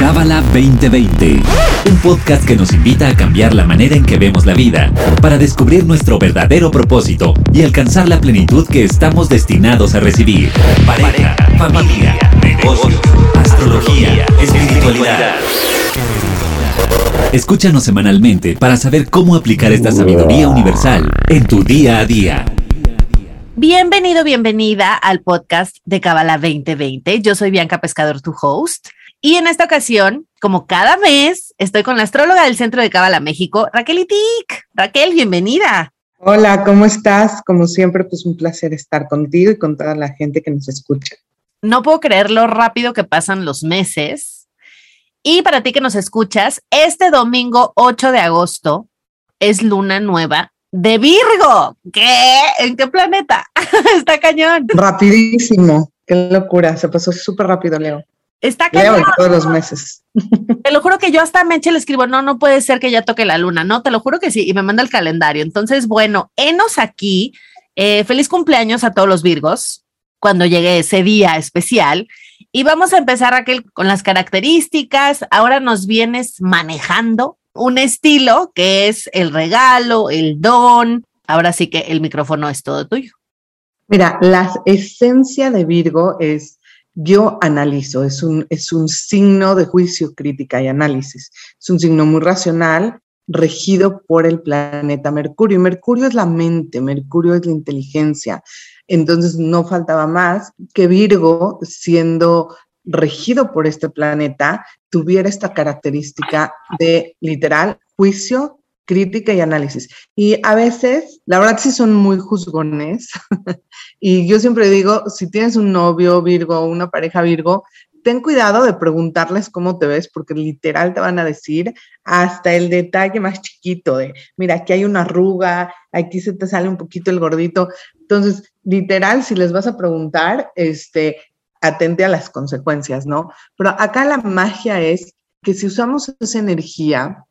Cábala 2020, un podcast que nos invita a cambiar la manera en que vemos la vida para descubrir nuestro verdadero propósito y alcanzar la plenitud que estamos destinados a recibir. Pareja, familia, negocios, astrología, espiritualidad. Escúchanos semanalmente para saber cómo aplicar esta sabiduría universal en tu día a día. Bienvenido, bienvenida al podcast de Cábala 2020. Yo soy Bianca Pescador, tu host. Y en esta ocasión, como cada mes, estoy con la astróloga del Centro de Cábala México, Raquel Itik. Raquel, bienvenida. Hola, ¿cómo estás? Como siempre, pues un placer estar contigo y con toda la gente que nos escucha. No puedo creer lo rápido que pasan los meses. Y para ti que nos escuchas, este domingo 8 de agosto es luna nueva de Virgo. ¿Qué? ¿En qué planeta? Está cañón. Rapidísimo. Qué locura. Se pasó súper rápido, Leo. Está cañón. todos los meses. Te lo juro que yo hasta a Meche le escribo, no, no puede ser que ya toque la luna. No, te lo juro que sí. Y me manda el calendario. Entonces, bueno, enos aquí. Eh, feliz cumpleaños a todos los Virgos cuando llegue ese día especial. Y vamos a empezar, Raquel, con las características. Ahora nos vienes manejando un estilo que es el regalo, el don. Ahora sí que el micrófono es todo tuyo. Mira, la esencia de Virgo es yo analizo, es un, es un signo de juicio, crítica y análisis. Es un signo muy racional, regido por el planeta Mercurio. Mercurio es la mente, Mercurio es la inteligencia. Entonces no faltaba más que Virgo, siendo regido por este planeta, tuviera esta característica de literal juicio, crítica y análisis. Y a veces, la verdad sí son muy juzgones. y yo siempre digo, si tienes un novio Virgo o una pareja Virgo, ten cuidado de preguntarles cómo te ves, porque literal te van a decir hasta el detalle más chiquito de, mira, aquí hay una arruga, aquí se te sale un poquito el gordito. Entonces, literal, si les vas a preguntar, este, atente a las consecuencias, ¿no? Pero acá la magia es que si usamos esa energía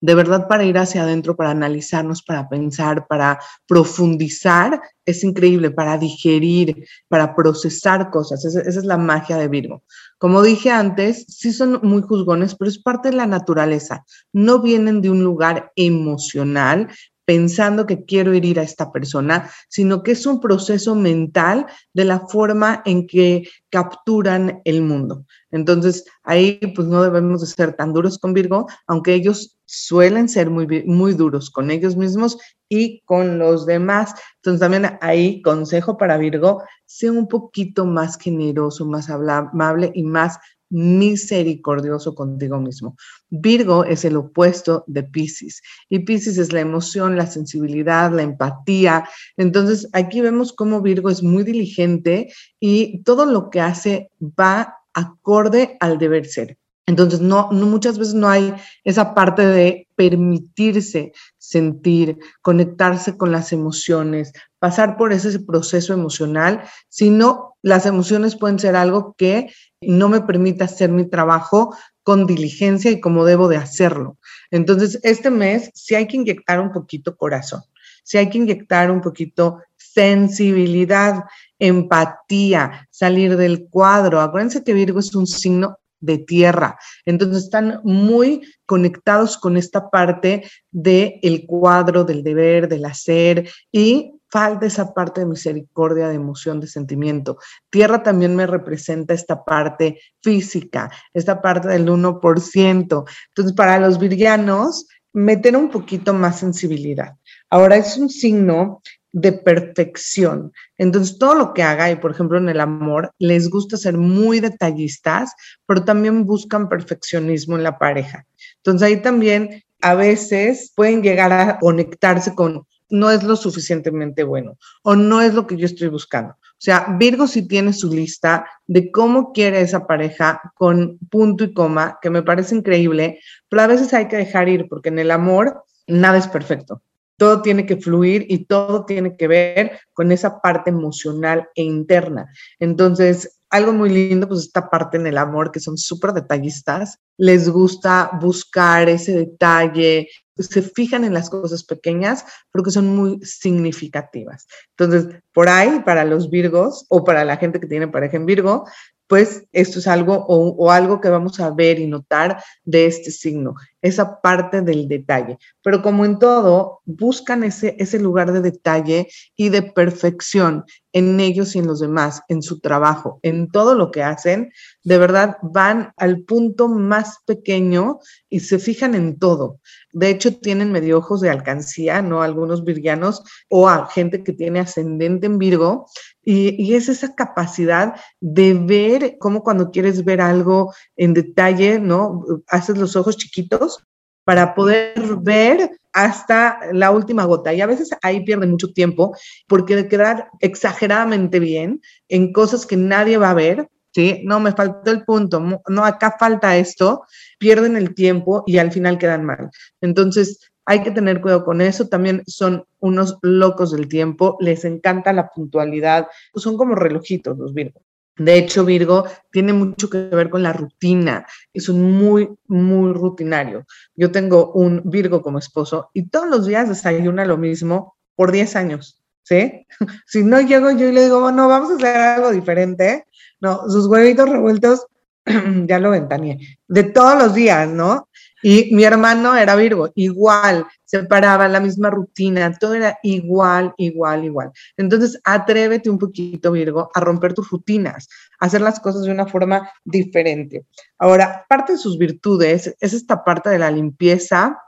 de verdad para ir hacia adentro, para analizarnos, para pensar, para profundizar, es increíble, para digerir, para procesar cosas. Esa, es la magia de Virgo. Como dije antes, sí son muy juzgones, pero es parte de la naturaleza. No vienen de un lugar emocional, pensando que quiero herir a esta persona, sino que es un proceso mental de la forma en que capturan el mundo. Entonces, ahí pues no debemos de ser tan duros con Virgo, aunque ellos suelen ser muy, muy duros con ellos mismos y con los demás. Entonces, también ahí consejo para Virgo, sea un poquito más generoso, más amable y más misericordioso contigo mismo. Virgo es el opuesto de Pisces y Pisces es la emoción, la sensibilidad, la empatía. Entonces aquí vemos cómo Virgo es muy diligente y todo lo que hace va acorde al deber ser. Entonces, no, no, muchas veces no hay esa parte de permitirse sentir, conectarse con las emociones, pasar por ese proceso emocional, sino las emociones pueden ser algo que no me permite hacer mi trabajo con diligencia y como debo de hacerlo. Entonces, este mes sí hay que inyectar un poquito corazón, sí hay que inyectar un poquito sensibilidad, empatía, salir del cuadro. Acuérdense que Virgo es un signo de tierra. Entonces están muy conectados con esta parte del el cuadro, del deber, del hacer y falta esa parte de misericordia, de emoción, de sentimiento. Tierra también me representa esta parte física, esta parte del 1%. Entonces, para los virianos, meter un poquito más sensibilidad. Ahora es un signo de perfección. Entonces, todo lo que haga, y por ejemplo en el amor, les gusta ser muy detallistas, pero también buscan perfeccionismo en la pareja. Entonces, ahí también a veces pueden llegar a conectarse con no es lo suficientemente bueno o no es lo que yo estoy buscando. O sea, Virgo sí tiene su lista de cómo quiere esa pareja con punto y coma, que me parece increíble, pero a veces hay que dejar ir porque en el amor nada es perfecto. Todo tiene que fluir y todo tiene que ver con esa parte emocional e interna. Entonces, algo muy lindo, pues esta parte en el amor, que son súper detallistas, les gusta buscar ese detalle, se fijan en las cosas pequeñas, pero que son muy significativas. Entonces, por ahí, para los Virgos o para la gente que tiene pareja en Virgo, pues esto es algo o, algo que vamos a ver y notar de este signo, esa parte del detalle. Pero como en todo, buscan ese, ese lugar de detalle y de perfección en ellos y en los demás, en su trabajo, en todo lo que hacen. De verdad, van al punto más pequeño y se fijan en todo. De hecho, tienen medio ojos de alcancía, ¿no? Algunos virgianos o a gente que tiene ascendente en Virgo, y, es esa capacidad de ver cómo cuando quieres ver algo en detalle, ¿no? Haces los ojos chiquitos para poder ver hasta la última gota. Y a veces ahí pierden mucho tiempo porque quedar exageradamente bien en cosas que nadie va a ver, ¿sí? No, me faltó el punto, no, acá falta esto, pierden el tiempo y al final quedan mal. Entonces, hay que tener cuidado con eso. También son unos locos del tiempo, les encanta la puntualidad, son como relojitos los Virgo. De hecho, Virgo tiene mucho que ver con la rutina, es un muy, muy rutinario. Yo tengo un Virgo como esposo y todos los días desayuna lo mismo por 10 años, ¿sí? Si no llego yo y le digo, bueno, vamos a hacer algo diferente, no, sus huevitos revueltos, ya lo ventaneé, de todos los días, ¿no? Y mi hermano era Virgo, igual, se paraba la misma rutina, todo era igual, igual, igual. Entonces, atrévete un poquito, Virgo, a romper tus rutinas, a hacer las cosas de una forma diferente. Ahora, parte de sus virtudes es esta parte de la limpieza,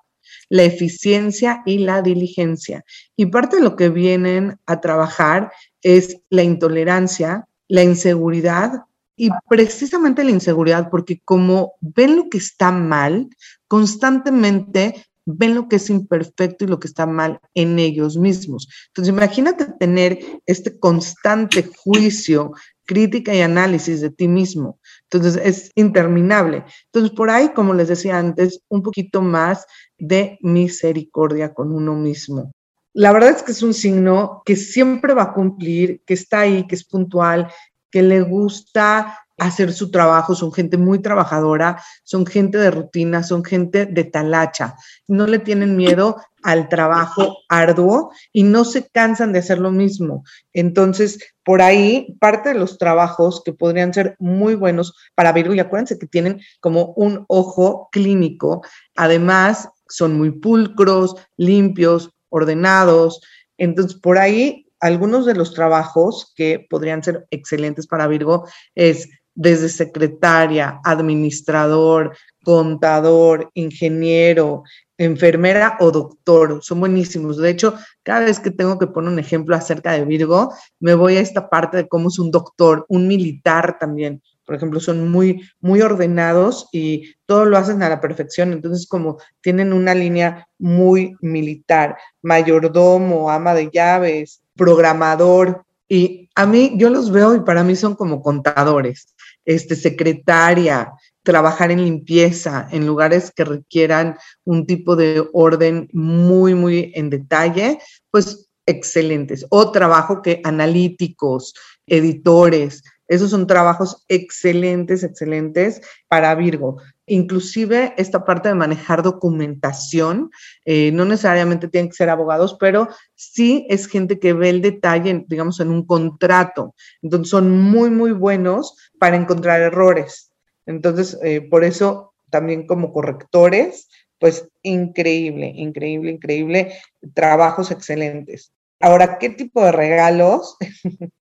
la eficiencia y la diligencia. Y parte de lo que vienen a trabajar es la intolerancia, la inseguridad, y precisamente la inseguridad, porque como ven lo que está mal, constantemente ven lo que es imperfecto y lo que está mal en ellos mismos. Entonces, imagínate tener este constante juicio, crítica y análisis de ti mismo. Entonces, es interminable. Entonces, por ahí, como les decía antes, un poquito más de misericordia con uno mismo. La verdad es que es un signo que siempre va a cumplir, que está ahí, que es puntual, que le gusta hacer su trabajo, son gente muy trabajadora, son gente de rutina, son gente de talacha, no le tienen miedo al trabajo arduo y no se cansan de hacer lo mismo. Entonces, por ahí, parte de los trabajos que podrían ser muy buenos para Virgo, y acuérdense que tienen como un ojo clínico, además son muy pulcros, limpios, ordenados. Entonces, por ahí algunos de los trabajos que podrían ser excelentes para Virgo es desde secretaria, administrador, contador, ingeniero, enfermera o doctor. Son buenísimos. De hecho, cada vez que tengo que poner un ejemplo acerca de Virgo, me voy a esta parte de cómo es un doctor, un militar también. Por ejemplo, son muy, muy ordenados y todo lo hacen a la perfección. Entonces, como tienen una línea muy militar, mayordomo, ama de llaves, programador. Y a mí, yo los veo y para mí son como contadores, este, secretaria, trabajar en limpieza, en lugares que requieran un tipo de orden muy, muy en detalle, pues excelentes. O trabajo que analíticos, editores, esos son trabajos excelentes, excelentes para Virgo. Inclusive esta parte de manejar documentación, eh, no necesariamente tienen que ser abogados, pero sí es gente que ve el detalle, digamos, en un contrato. Entonces son muy, muy buenos para encontrar errores. Entonces, eh, por eso también como correctores, pues increíble, increíble, increíble, trabajos excelentes. Ahora, ¿qué tipo de regalos?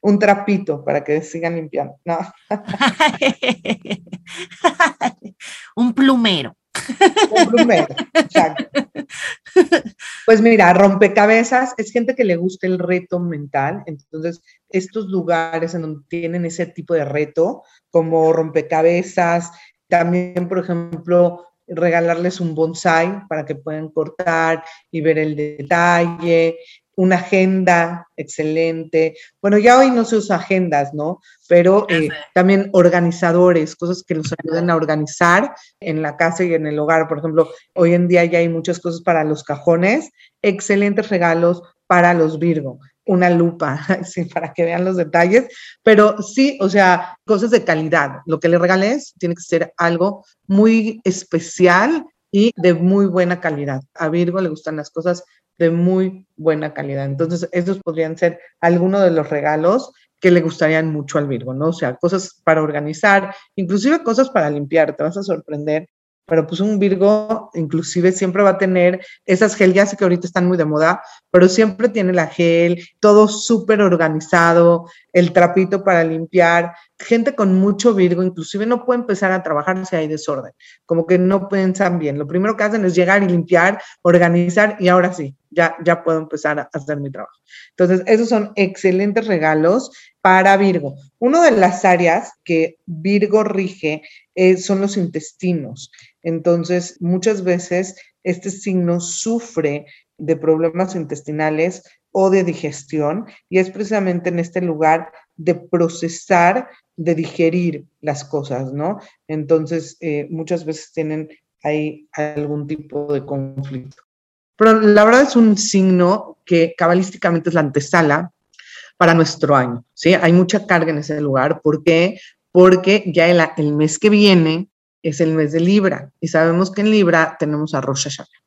Un trapito para que sigan limpiando. No. Un plumero. Un plumero, exacto. Pues mira, rompecabezas es gente que le gusta el reto mental. Entonces, estos lugares en donde tienen ese tipo de reto, como rompecabezas, también, por ejemplo, regalarles un bonsai para que puedan cortar y ver el detalle, una agenda excelente. Bueno, ya hoy no se usa agendas, ¿no? Pero eh, también organizadores, cosas que nos ayuden a organizar en la casa y en el hogar. Por ejemplo, hoy en día ya hay muchas cosas para los cajones, excelentes regalos para los Virgo. Una lupa, sí, para que vean los detalles, pero sí, o sea, cosas de calidad. Lo que le regales tiene que ser algo muy especial y de muy buena calidad. A Virgo le gustan las cosas de muy buena calidad. Entonces, estos podrían ser algunos de los regalos que le gustarían mucho al Virgo, ¿no? O sea, cosas para organizar, inclusive cosas para limpiar, te vas a sorprender pero pues un Virgo inclusive siempre va a tener esas gel, ya sé que ahorita están muy de moda, pero siempre tiene la gel, todo súper organizado, el trapito para limpiar. Gente con mucho Virgo inclusive no puede empezar a trabajar si hay desorden, como que no piensan bien. Lo primero que hacen es llegar y limpiar, organizar y ahora sí, ya, ya puedo empezar a hacer mi trabajo. Entonces, esos son excelentes regalos para Virgo. Una de las áreas que Virgo rige eh, son los intestinos. Entonces, muchas veces este signo sufre de problemas intestinales o de digestión y es precisamente en este lugar de procesar, de digerir las cosas, ¿no? Entonces, eh, muchas veces tienen ahí algún tipo de conflicto. Pero la verdad es un signo que cabalísticamente es la antesala para nuestro año, ¿sí? Hay mucha carga en ese lugar. ¿Por qué? Porque ya el, el mes que viene es el mes de Libra y sabemos que en Libra tenemos a Rosh Hashanah.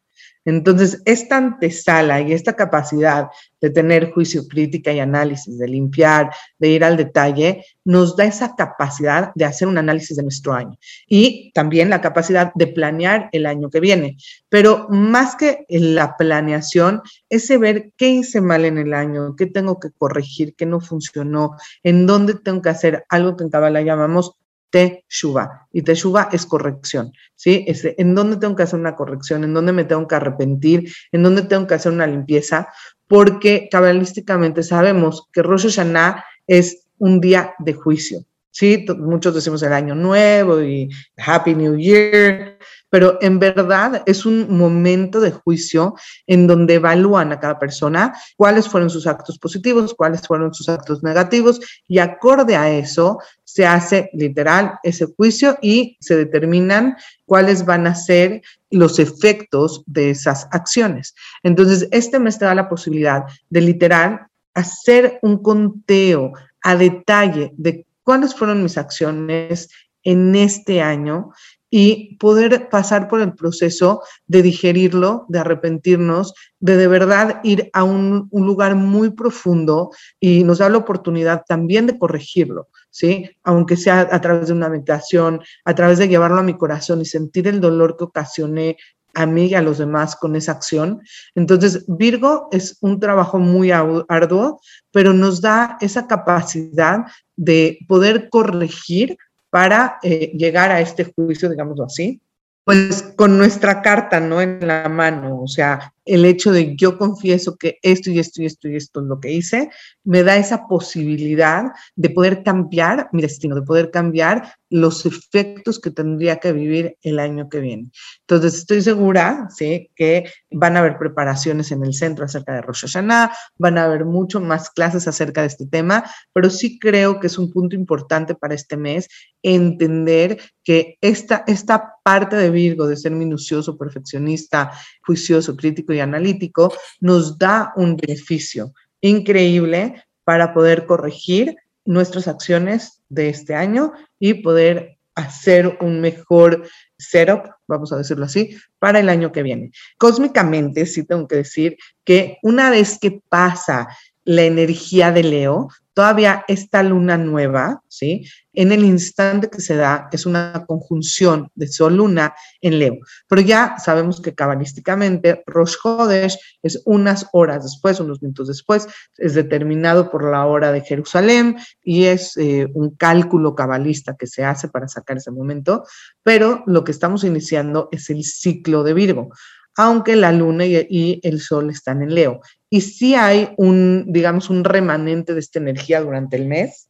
Entonces, esta antesala y esta capacidad de tener juicio, crítica y análisis, de limpiar, de ir al detalle, nos da esa capacidad de hacer un análisis de nuestro año y también la capacidad de planear el año que viene. Pero más que la planeación, ese ver qué hice mal en el año, qué tengo que corregir, qué no funcionó, en dónde tengo que hacer algo que en Kabbalah llamamos teshuva. Y teshuva es corrección, ¿sí? Es en dónde tengo que hacer una corrección, en dónde me tengo que arrepentir, en dónde tengo que hacer una limpieza, porque cabalísticamente sabemos que Rosh Hashanah es un día de juicio, ¿sí? Muchos decimos el año nuevo y Happy New Year, pero en verdad es un momento de juicio en donde evalúan a cada persona cuáles fueron sus actos positivos, cuáles fueron sus actos negativos y acorde a eso se hace literal ese juicio y se determinan cuáles van a ser los efectos de esas acciones. Entonces, este mes te da la posibilidad de literal hacer un conteo a detalle de cuáles fueron mis acciones en este año y poder pasar por el proceso de digerirlo, de arrepentirnos, de de verdad ir a un, lugar muy profundo y nos da la oportunidad también de corregirlo, ¿sí? Aunque sea a través de una meditación, a través de llevarlo a mi corazón y sentir el dolor que ocasioné a mí y a los demás con esa acción. Entonces, Virgo es un trabajo muy arduo, pero nos da esa capacidad de poder corregir para eh, llegar a este juicio, digámoslo así, pues con nuestra carta, ¿no? En la mano, o sea, el hecho de yo confieso que esto y esto y esto y esto es lo que hice, me da esa posibilidad de poder cambiar mi destino, de poder cambiar los efectos que tendría que vivir el año que viene. Entonces, estoy segura, ¿sí? Que van a haber preparaciones en el centro acerca de Rosh Hashanah, van a haber mucho más clases acerca de este tema, pero sí creo que es un punto importante para este mes entender que esta, esta parte de Virgo, de ser minucioso, perfeccionista, juicioso, crítico y analítico, nos da un beneficio increíble para poder corregir nuestras acciones de este año y poder hacer un mejor setup, vamos a decirlo así, para el año que viene. Cósmicamente, sí tengo que decir que una vez que pasa la energía de Leo, todavía esta luna nueva, ¿sí? En el instante que se da, es una conjunción de Sol-Luna en Leo. Pero ya sabemos que cabalísticamente Rosh Hodesh es unas horas después, unos minutos después, es determinado por la hora de Jerusalén y es eh, un cálculo cabalista que se hace para sacar ese momento, pero lo que estamos iniciando es el ciclo de Virgo aunque la luna y, el sol están en Leo. Y sí hay un, digamos, un remanente de esta energía durante el mes.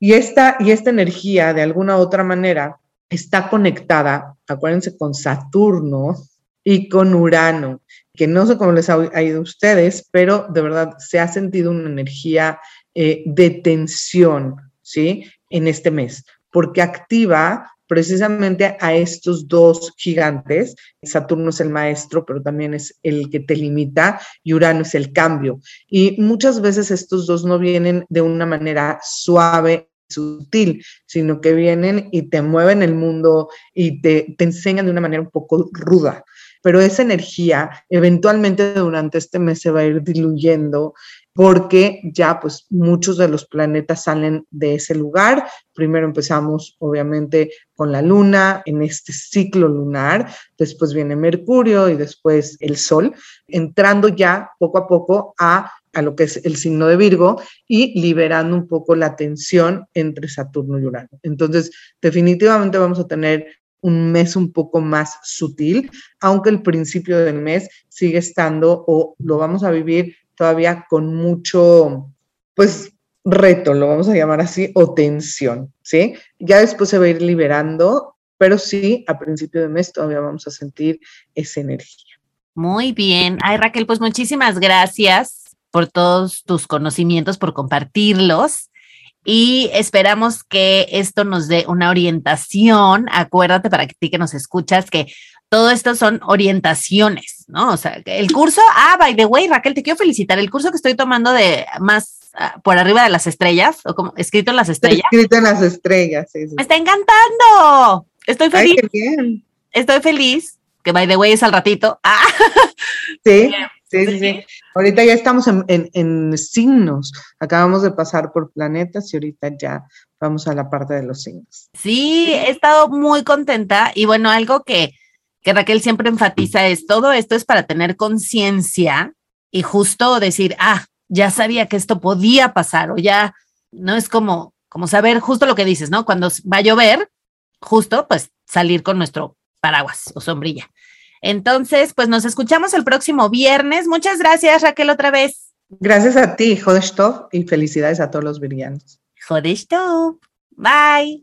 Y esta, y esta energía, de alguna u otra manera, está conectada, acuérdense, con Saturno y con Urano, que no sé cómo les ha, ido a ustedes, pero de verdad se ha sentido una energía eh, de tensión, ¿sí? En este mes, porque activa precisamente a estos dos gigantes. Saturno es el maestro, pero también es el que te limita y Urano es el cambio. Y muchas veces estos dos no vienen de una manera suave sutil, sino que vienen y te mueven el mundo y te, te enseñan de una manera un poco ruda pero esa energía eventualmente durante este mes se va a ir diluyendo porque ya pues muchos de los planetas salen de ese lugar. Primero empezamos obviamente con la luna en este ciclo lunar, después viene Mercurio y después el Sol, entrando ya poco a poco a, a lo que es el signo de Virgo y liberando un poco la tensión entre Saturno y Urano. Entonces, definitivamente vamos a tener un mes un poco más sutil, aunque el principio del mes sigue estando o lo vamos a vivir todavía con mucho, pues, reto, lo vamos a llamar así, o tensión, ¿sí? Ya después se va a ir liberando, pero sí, a principio de mes todavía vamos a sentir esa energía. Muy bien. Ay, Raquel, pues muchísimas gracias por todos tus conocimientos, por compartirlos. Y esperamos que esto nos dé una orientación. Acuérdate para ti que nos escuchas que todo esto son orientaciones, ¿no? O sea, el curso, ah, by the way, Raquel, te quiero felicitar. El curso que estoy tomando de más ah, por arriba de las estrellas, o como escrito en las estrellas. Escrito en las estrellas, sí, Me está encantando. Estoy feliz. Ay, qué bien. Estoy feliz, que by the way es al ratito. Ah. Sí. Sí, sí, sí. Ahorita ya estamos en, en, signos. Acabamos de pasar por planetas y ahorita ya vamos a la parte de los signos. Sí, he estado muy contenta y bueno, algo que, que Raquel siempre enfatiza es todo esto es para tener conciencia y justo decir, ah, ya sabía que esto podía pasar o ya, no es como, como saber justo lo que dices, ¿no? Cuando va a llover, justo pues salir con nuestro paraguas o sombrilla. Entonces, pues nos escuchamos el próximo viernes. Muchas gracias, Raquel, otra vez. Gracias a ti, Jodestov, y felicidades a todos los virianos. Jodestov. Bye.